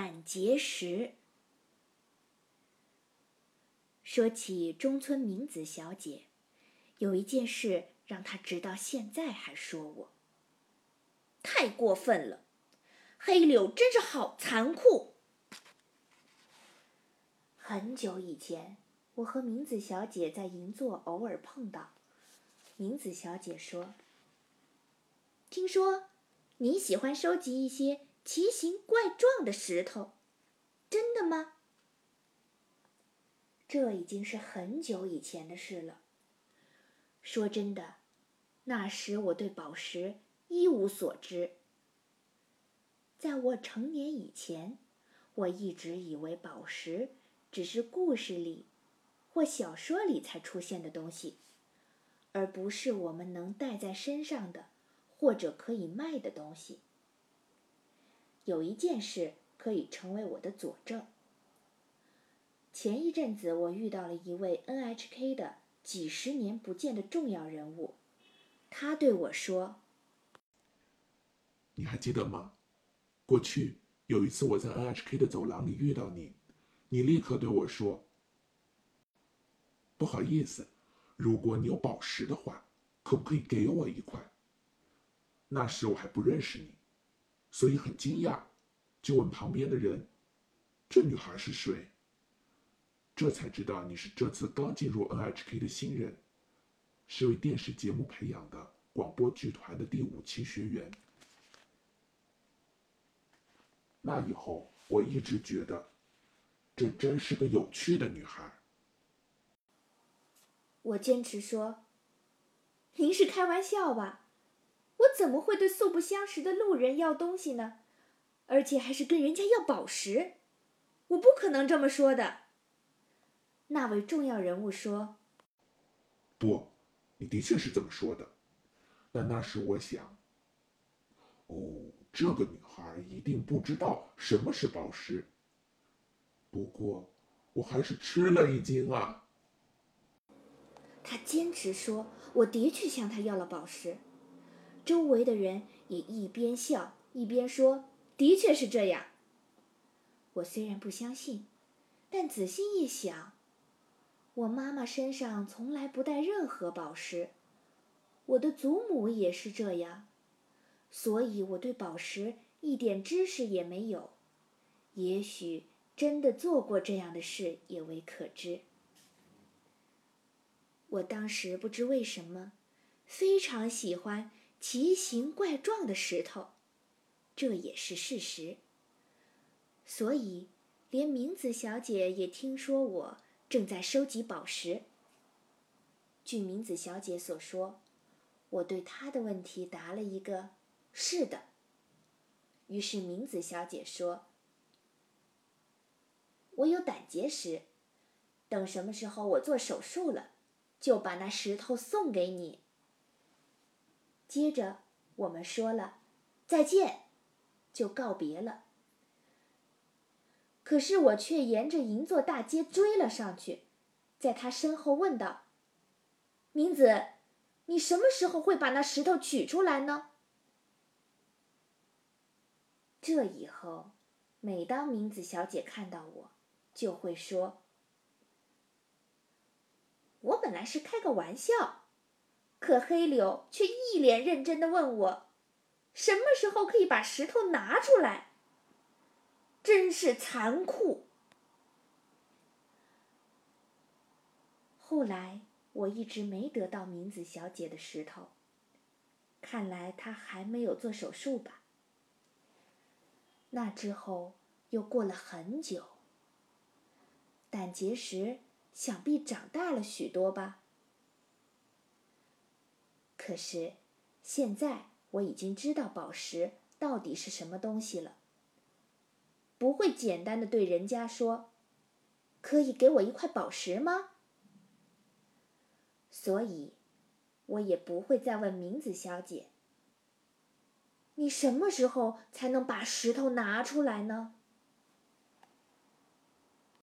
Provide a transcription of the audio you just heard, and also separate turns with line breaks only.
胆结石。说起中村明子小姐，有一件事让她直到现在还说我太过分了。黑柳真是好残酷。很久以前，我和明子小姐在银座偶尔碰到。明子小姐说：“听说你喜欢收集一些奇形怪状的石头，真的吗？”这已经是很久以前的事了。说真的，那时我对宝石一无所知。在我成年以前，我一直以为宝石只是故事里或小说里才出现的东西，而不是我们能戴在身上的或者可以卖的东西。有一件事可以成为我的佐证。前一阵子，我遇到了一位 NHK 的几十年不见的重要人物，他对我说：“
你还记得吗？过去有一次我在 NHK 的走廊里遇到你，你立刻对我说：‘不好意思，如果你有宝石的话，可不可以给我一块？’那时我还不认识你，所以很惊讶，就问旁边的人：‘这女孩是谁？’”这才知道你是这次刚进入 NHK 的新人，是为电视节目培养的广播剧团的第五期学员。那以后我一直觉得，这真是个有趣的女孩。
我坚持说：“您是开玩笑吧？我怎么会对素不相识的路人要东西呢？而且还是跟人家要宝石？我不可能这么说的。”那位重要人物说：“
不，你的确是这么说的。但那时我想，哦，这个女孩一定不知道什么是宝石。不过，我还是吃了一惊啊。”
他坚持说：“我的确向他要了宝石。”周围的人也一边笑一边说：“的确是这样。”我虽然不相信，但仔细一想。我妈妈身上从来不带任何宝石，我的祖母也是这样，所以我对宝石一点知识也没有。也许真的做过这样的事也未可知。我当时不知为什么，非常喜欢奇形怪状的石头，这也是事实。所以，连明子小姐也听说我。正在收集宝石。据明子小姐所说，我对她的问题答了一个“是的”。于是明子小姐说：“我有胆结石，等什么时候我做手术了，就把那石头送给你。”接着我们说了再见，就告别了。可是我却沿着银座大街追了上去，在他身后问道：“明子，你什么时候会把那石头取出来呢？”这以后，每当明子小姐看到我，就会说：“我本来是开个玩笑，可黑柳却一脸认真的问我，什么时候可以把石头拿出来。”真是残酷。后来我一直没得到明子小姐的石头，看来她还没有做手术吧。那之后又过了很久，胆结石想必长大了许多吧。可是现在我已经知道宝石到底是什么东西了。不会简单的对人家说：“可以给我一块宝石吗？”所以，我也不会再问明子小姐：“你什么时候才能把石头拿出来呢？”